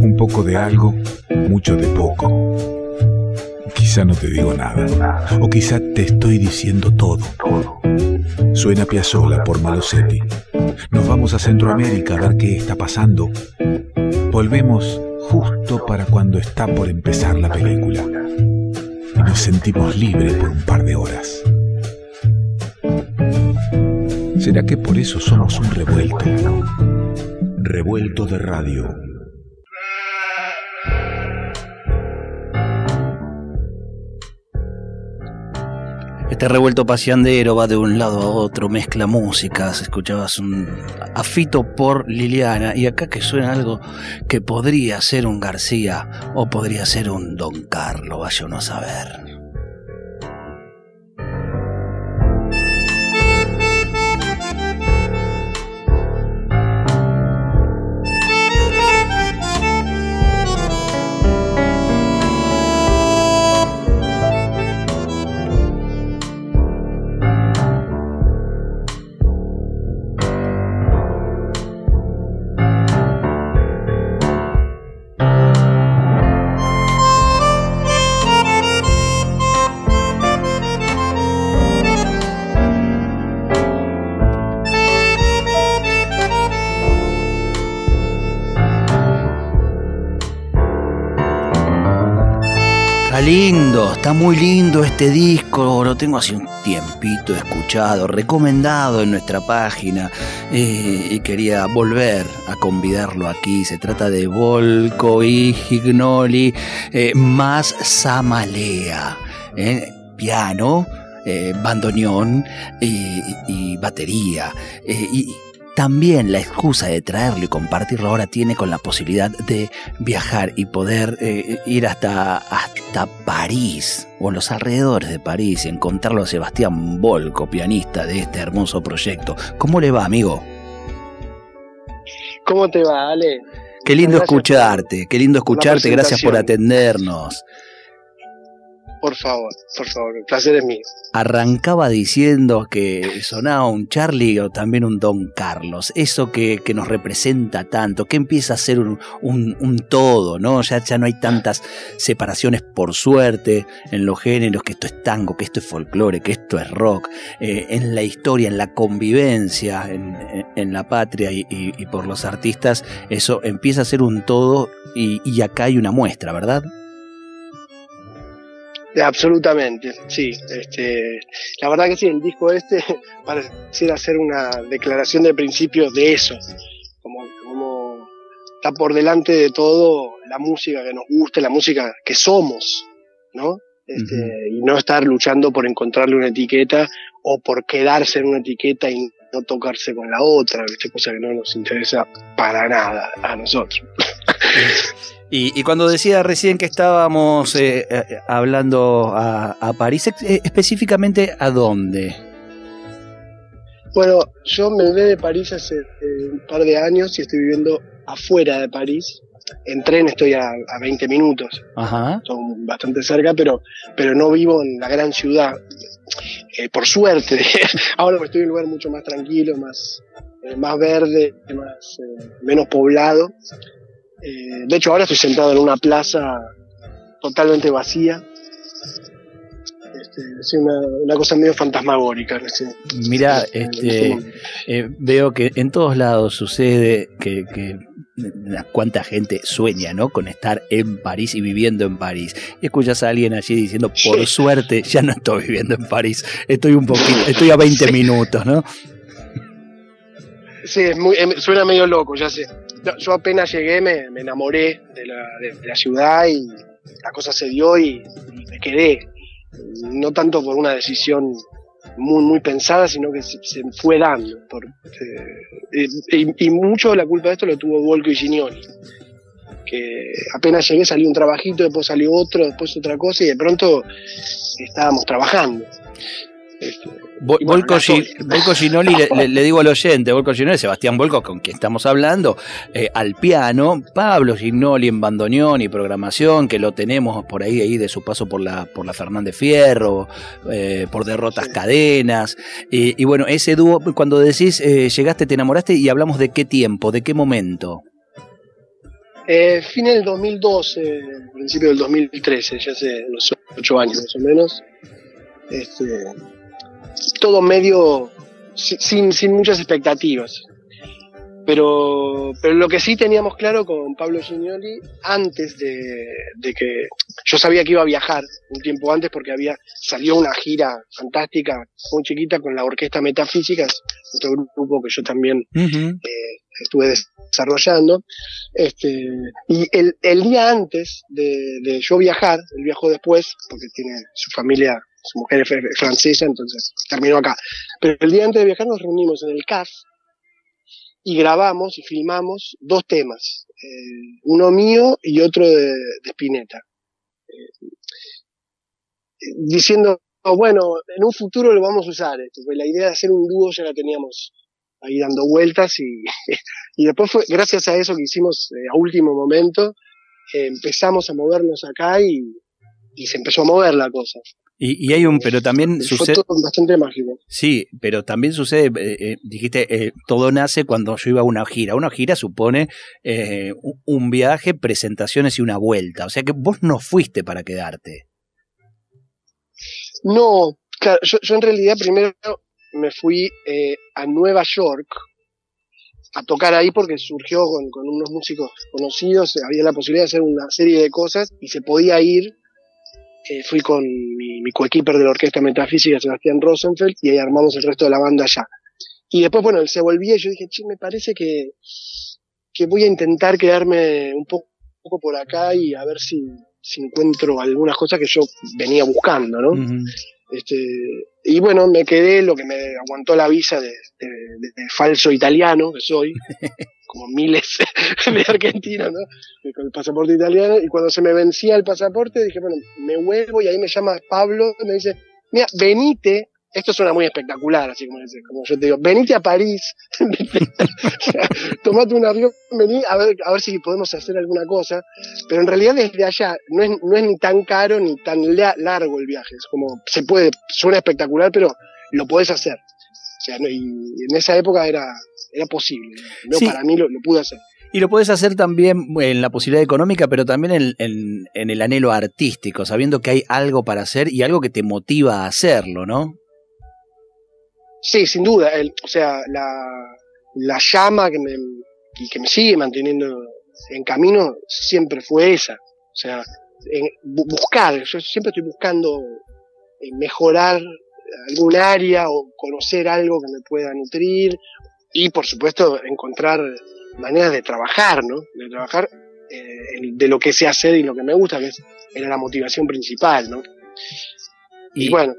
Un poco de algo, mucho de poco. Quizá no te digo nada, o quizá te estoy diciendo todo. Suena Piazzola por Malosetti. Nos vamos a Centroamérica a ver qué está pasando. Volvemos justo para cuando está por empezar la película. Y nos sentimos libres por un par de horas. ¿Será que por eso somos un revuelto? Revuelto de radio. Este revuelto paseandero va de un lado a otro, mezcla músicas, escuchabas un afito por Liliana y acá que suena algo que podría ser un García o podría ser un Don Carlos, vaya uno a saber. Lindo, está muy lindo este disco, lo tengo hace un tiempito escuchado, recomendado en nuestra página eh, y quería volver a convidarlo aquí. Se trata de Volco y Gignoli eh, más Samalea, eh, piano, bandoneón y, batería. y también la excusa de traerlo y compartirlo ahora tiene con la posibilidad de viajar y poder eh, ir hasta, hasta París o en los alrededores de París y encontrarlo a Sebastián Volco, pianista de este hermoso proyecto. ¿Cómo le va, amigo? ¿Cómo te va, Ale? Qué lindo escucharte, qué lindo escucharte, gracias por atendernos. Por favor, por favor, el placer es mío. Arrancaba diciendo que sonaba un Charlie o también un Don Carlos, eso que, que nos representa tanto, que empieza a ser un, un, todo, ¿no? Ya, ya no hay tantas separaciones por suerte en los géneros, que esto es tango, que esto es folclore, que esto es rock, eh, en la historia, en la convivencia, en, en la patria y, y, por los artistas, eso empieza a ser un todo y, y acá hay una muestra, ¿verdad? Absolutamente, sí. Este, la verdad que sí, el disco este pareciera ser una declaración de principios de eso, como, como está por delante de todo la música que nos gusta, la música que somos, ¿no? Este, Y no estar luchando por encontrarle una etiqueta o por quedarse en una etiqueta y no tocarse con la otra, cosa que no nos interesa para nada a nosotros. Y, cuando decía recién que estábamos eh, eh, hablando a, París, eh, específicamente a dónde? Bueno, yo me mudé de París hace un par de años y estoy viviendo afuera de París. En tren estoy a, 20 minutos, Ajá. son bastante cerca, pero, pero no vivo en la gran ciudad. por suerte, ahora estoy en un lugar mucho más tranquilo, más, más verde, más, menos poblado eh, de hecho, ahora estoy sentado en una plaza totalmente vacía. Este, es una, cosa medio fantasmagórica. Mira, este, eh, veo que en todos lados sucede que, que cuánta gente sueña, ¿no? Con estar en París y viviendo en París. Y escuchas a alguien allí diciendo, por suerte, ya no estoy viviendo en París, estoy un poquito, estoy a 20 minutos, ¿no? Sí, em, suena medio loco, ya sé yo apenas llegué me, enamoré de la, ciudad y la cosa se dio y, me quedé. No tanto por una decisión muy, muy pensada, sino que se, fue dando. Eh, y, mucho de la culpa de esto lo tuvo Volco y Gignoli. Que apenas llegué salió un trabajito, después salió otro, después otra cosa y de pronto estábamos trabajando. Este, Volco, Ginoli, le, digo al oyente, Volco Ginoli, Sebastián Volco, con quien estamos hablando, eh, al piano, Pablo Ginoli en bandoneón y programación, que lo tenemos por ahí, ahí de su paso por la, por la Fernández Fierro, eh, por Derrotas Cadenas, y bueno, ese dúo, cuando decís, eh, llegaste, te enamoraste, y hablamos de qué tiempo, de qué momento. Eh, fin del 2012, principio del 2013, ya hace unos ocho años más o menos. Este, todo medio sin, sin muchas expectativas. Pero, pero lo que sí teníamos claro con Pablo Gignoli, antes de, que yo sabía que iba a viajar un tiempo antes porque había salió una gira fantástica, muy chiquita, con la Orquesta Metafísicas, otro grupo que yo también eh, estuve desarrollando. Este, y el, el día antes de, de, yo viajar, él viajó después, porque tiene su familia, su mujer es francesa, entonces terminó acá. Pero el día antes de viajar nos reunimos en el CAF, y grabamos y filmamos dos temas, eh, uno mío y otro de, Spinetta. Eh, diciendo, bueno, en un futuro lo vamos a usar esto, la idea de hacer un dúo ya la teníamos ahí dando vueltas y, y después fue gracias a eso que hicimos eh, a último momento, empezamos a movernos acá y, y se empezó a mover la cosa. Y, hay un, pero también sucede. Fue todo bastante mágico. Sí, pero también sucede, eh, eh, dijiste, eh, todo nace cuando yo iba a una gira. Una gira supone un viaje, presentaciones y una vuelta. O sea que vos no fuiste para quedarte. No, claro, yo, yo en realidad primero me fui a Nueva York a tocar ahí porque surgió con, con unos músicos conocidos, había la posibilidad de hacer una serie de cosas y se podía ir eh, fui con mi, coequiper de la Orquesta Metafísica, Sebastián Rosenfeld, y ahí armamos el resto de la banda allá. Y después, bueno, él se volvía y yo dije, che, me parece que, que voy a intentar quedarme un poco, por acá y a ver si, si encuentro algunas cosas que yo venía buscando, ¿no? Este, y bueno, me quedé lo que me aguantó la visa de, falso italiano que soy, como miles de argentinos, ¿no? Con el pasaporte italiano. Y cuando se me vencía el pasaporte, dije, bueno, me vuelvo y ahí me llama Pablo y me dice, mira, venite esto suena muy espectacular, así como, como yo te digo, venite a París, tomate un avión, vení a ver, a ver si podemos hacer alguna cosa, pero en realidad desde allá no es, no es ni tan caro ni tan largo el viaje, es como, se puede, suena espectacular, pero lo podés hacer. O sea, y en esa época era, era posible, ¿no? para mí lo, lo pude hacer. Y lo puedes hacer también en la posibilidad económica, pero también en, en, en, el anhelo artístico, sabiendo que hay algo para hacer y algo que te motiva a hacerlo, ¿no? Sí, sin duda. El, o sea, la, la llama que me, que me sigue manteniendo en camino siempre fue esa. O sea, en, buscar. Yo siempre estoy buscando mejorar algún área o conocer algo que me pueda nutrir y, por supuesto, encontrar maneras de trabajar, ¿no? De trabajar eh, de lo que sé hacer y lo que me gusta, que es, era la motivación principal, ¿no? Y, bueno.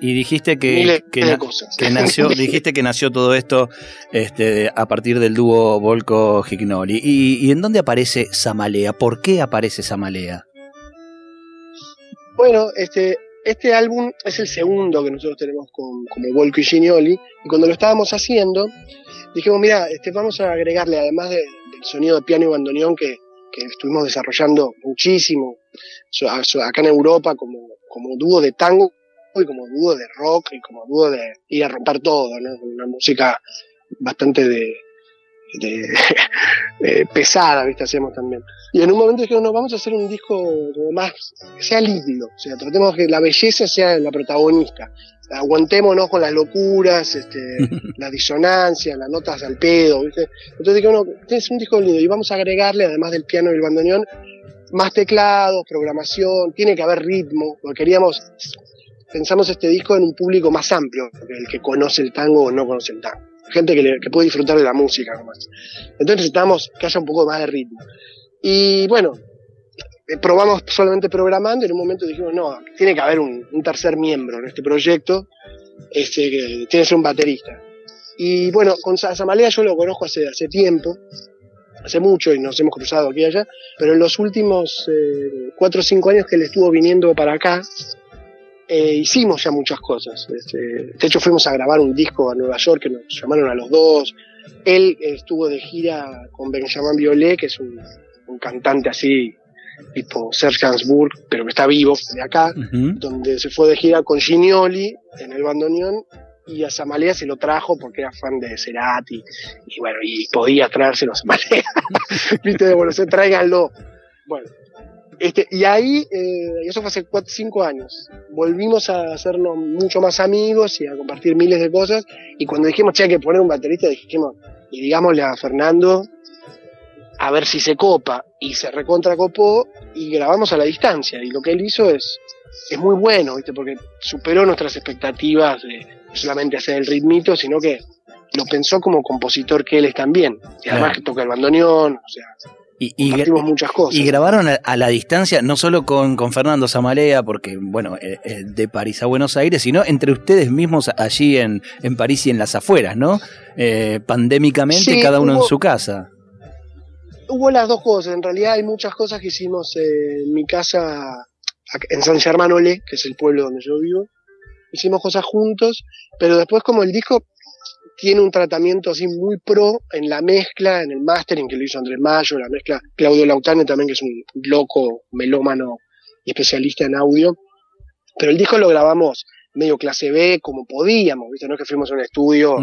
Y dijiste que, que, nació, dijiste que nació todo esto este, a partir del dúo Volco Gignoli. ¿Y, en dónde aparece Samalea? ¿Por qué aparece Samalea? Bueno, este, este álbum es el segundo que nosotros tenemos con, como Volco y Gignoli. Y cuando lo estábamos haciendo, dijimos, mira, este, vamos a agregarle, además del sonido de piano y bandoneón que, que estuvimos desarrollando muchísimo acá en Europa como, como dúo de tango y como dúo de rock y como dúo de ir a romper todo, ¿no? Una música bastante de, de, pesada, ¿viste? Hacemos también. Y en un momento dijimos, no, vamos a hacer un disco más, que sea líquido, o sea, tratemos que la belleza sea la protagonista. Aguantémonos con las locuras, este, la disonancia, las notas al pedo, ¿viste? Entonces dijimos, no, este es un disco lindo y vamos a agregarle, además del piano y el bandoneón, más teclados, programación, tiene que haber ritmo, porque queríamos, pensamos este disco en un público más amplio, el que conoce el tango o no conoce el tango, gente que, que puede disfrutar de la música nomás. Entonces necesitamos que haya un poco más de ritmo. Y bueno, eh, probamos solamente programando y en un momento dijimos, no, tiene que haber un, tercer miembro en este proyecto, este, que tiene que ser un baterista. Y bueno, con Samalea yo lo conozco hace, hace tiempo, hace mucho y nos hemos cruzado aquí y allá, pero en los últimos eh, cuatro o cinco años que él estuvo viniendo para acá, eh, hicimos ya muchas cosas. Este, de hecho, fuimos a grabar un disco a Nueva York que nos llamaron a los dos. Él estuvo de gira con Benjamin Violet, que es un, cantante así, tipo Serge Gainsbourg, pero que está vivo de acá, donde se fue de gira con Ginioli en el bandoneón y a Samalea se lo trajo porque era fan de Cerati y bueno, y podía traérselo a Samalea. Viste, bueno, se tráiganlo. Bueno, este, y ahí, eh, eso fue hace 4, 5 años, volvimos a hacernos mucho más amigos y a compartir miles de cosas. Y cuando dijimos, che, hay que poner un baterista, dijimos, y digámosle a Fernando, a ver si se copa. Y se recontra copó y grabamos a la distancia. Y lo que él hizo es, es muy bueno, ¿viste? porque superó nuestras expectativas de solamente hacer el ritmito, sino que lo pensó como compositor que él es también. Y además que toca el bandoneón, o sea, y, muchas cosas. Y grabaron a, la distancia, no solo con, con Fernando Zamalea, porque, bueno, eh, eh, de París a Buenos Aires, sino entre ustedes mismos allí en, en París y en las afueras, ¿no? Eh, pandémicamente, cada uno en su casa. Hubo las dos cosas, en realidad hay muchas cosas que hicimos en mi casa, en San Germán Olé, que es el pueblo donde yo vivo. Hicimos cosas juntos, pero después como el disco tiene un tratamiento así muy pro en la mezcla, en el mastering que lo hizo Andrés Mayo, la mezcla Claudio Lautane también, que es un loco melómano y especialista en audio. Pero el disco lo grabamos medio clase B, como podíamos, ¿viste? No es que fuimos a un estudio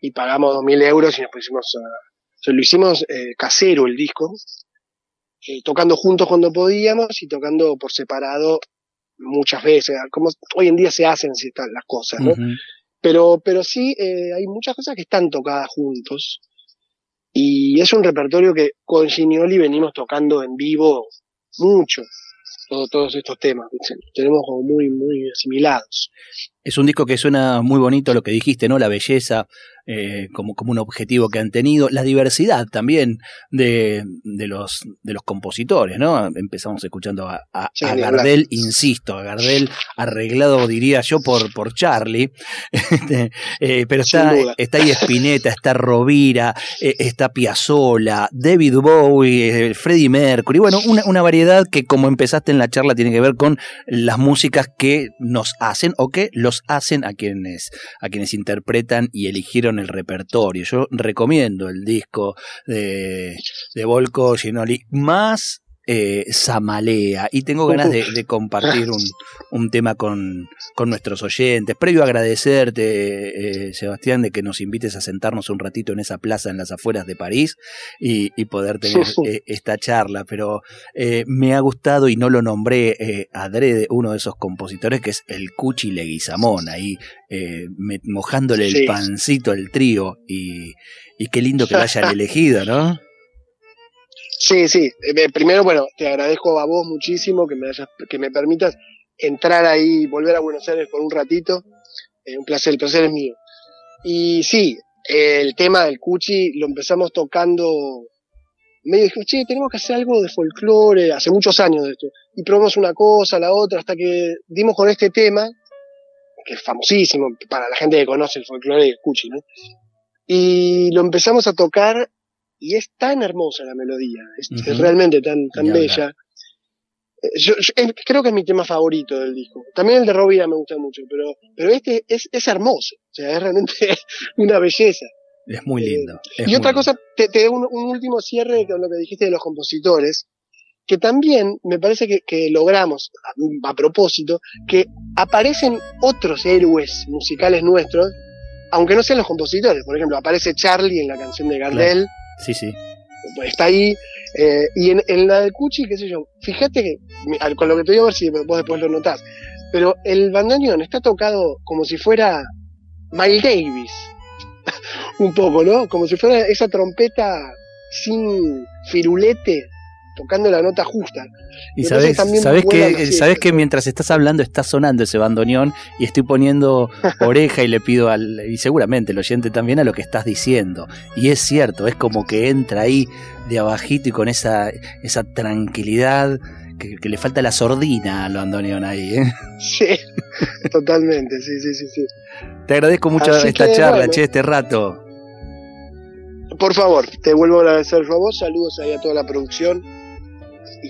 y pagamos dos mil euros y nos pusimos a... lo hicimos eh, casero el disco, eh, tocando juntos cuando podíamos y tocando por separado muchas veces, como hoy en día se hacen las cosas, ¿no? Pero, pero sí, eh, hay muchas cosas que están tocadas juntos. Y es un repertorio que con Ginioli venimos tocando en vivo mucho. todos estos temas, tenemos como muy, muy asimilados. Es un disco que suena muy bonito lo que dijiste, ¿no? La belleza, eh, como, como un objetivo que han tenido, la diversidad también de, de, los, de los compositores, ¿no? Empezamos escuchando a, a, Gardel, insisto, a Gardel arreglado, diría yo, por, por Charlie, este, eh, pero está, está ahí Spinetta, está Rovira, eh, está Piazzolla, David Bowie, Freddie Mercury, bueno, una, una variedad que como empezaste en la charla tiene que ver con las músicas que nos hacen o que los hacen a quienes, a quienes interpretan y eligieron el repertorio. Yo recomiendo el disco de, de Volko Ginoli, más eh, Samalea y tengo ganas de, compartir un, tema con, nuestros oyentes. Previo a agradecerte, eh, Sebastián, de que nos invites a sentarnos un ratito en esa plaza en las afueras de París y, poder tener eh, esta charla, pero me ha gustado y no lo nombré adrede uno de esos compositores que es el Cuchi Leguizamón, ahí mojándole el pancito al trío y, y qué lindo que lo hayan elegido, ¿no? Sí, sí. Eh, primero, bueno, te agradezco a vos muchísimo que me, que me permitas entrar ahí, volver a Buenos Aires por un ratito. Eh, un placer, el placer es mío. Y sí, el tema del Cuchi lo empezamos tocando. Medio dije, che, tenemos que hacer algo de folclore, hace muchos años de esto. Y probamos una cosa, la otra, hasta que dimos con este tema, que es famosísimo para la gente que conoce el folclore y el Cuchi, ¿no? Y lo empezamos a tocar y es tan hermosa la melodía, es, realmente tan, tan bella. Eh, yo, creo que es mi tema favorito del disco. También el de Rovira me gusta mucho, pero, pero este es, es hermoso, o sea, es realmente una belleza. Es muy eh, lindo. y otra cosa, te, te un, último cierre con lo que dijiste de los compositores, que también me parece que, que logramos, a, propósito, que aparecen otros héroes musicales nuestros, aunque no sean los compositores. Por ejemplo, aparece Charlie en la canción de Gardel. Sí, sí. Está ahí. Eh, y en, la del Cuchi, qué sé yo, fíjate que, con lo que te voy a ver si vos después lo notás, pero el bandoneón está tocado como si fuera Miles Davis, un poco, ¿no? Como si fuera esa trompeta sin firulete tocando la nota justa. Y, sabes, sabes que, sabes que mientras estás hablando está sonando ese bandoneón y estoy poniendo oreja y le pido al, y seguramente el oyente también a lo que estás diciendo. Y es cierto, es como que entra ahí de abajito y con esa, esa tranquilidad que, le falta la sordina al bandoneón ahí. ¿eh? Sí, totalmente, sí, sí, sí, sí. Te agradezco mucho esta charla, che, este rato. Por favor, te vuelvo a agradecer a vos, saludos ahí a toda la producción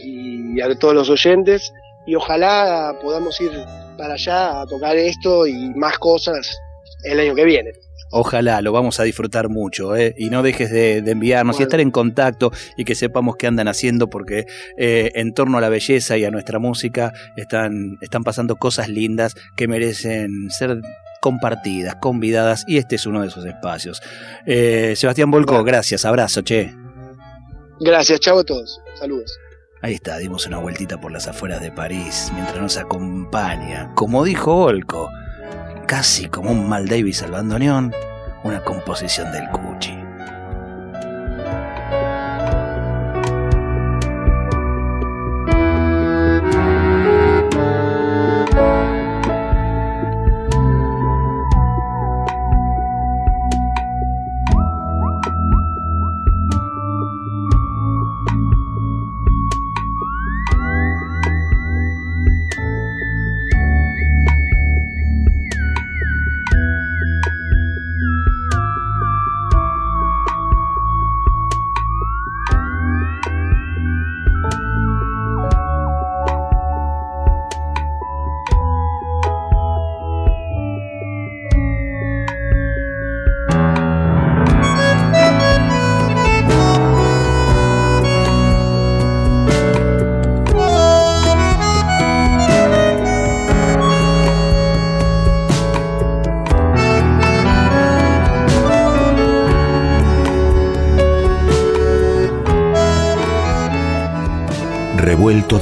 y a todos los oyentes y ojalá podamos ir para allá a tocar esto y más cosas el año que viene. Ojalá, lo vamos a disfrutar mucho, ¿eh? y no dejes de, enviarnos y estar en contacto y que sepamos qué andan haciendo porque eh, en torno a la belleza y a nuestra música están, están pasando cosas lindas que merecen ser compartidas, convidadas, y este es uno de esos espacios. Eh, Sebastián Volco, gracias, abrazo, che. Gracias, chao a todos. Saludos. Ahí está, dimos una vueltita por las afueras de París mientras nos acompaña, como dijo Volco, casi como un Mal Davis al bandoneón, una composición del Cuchi.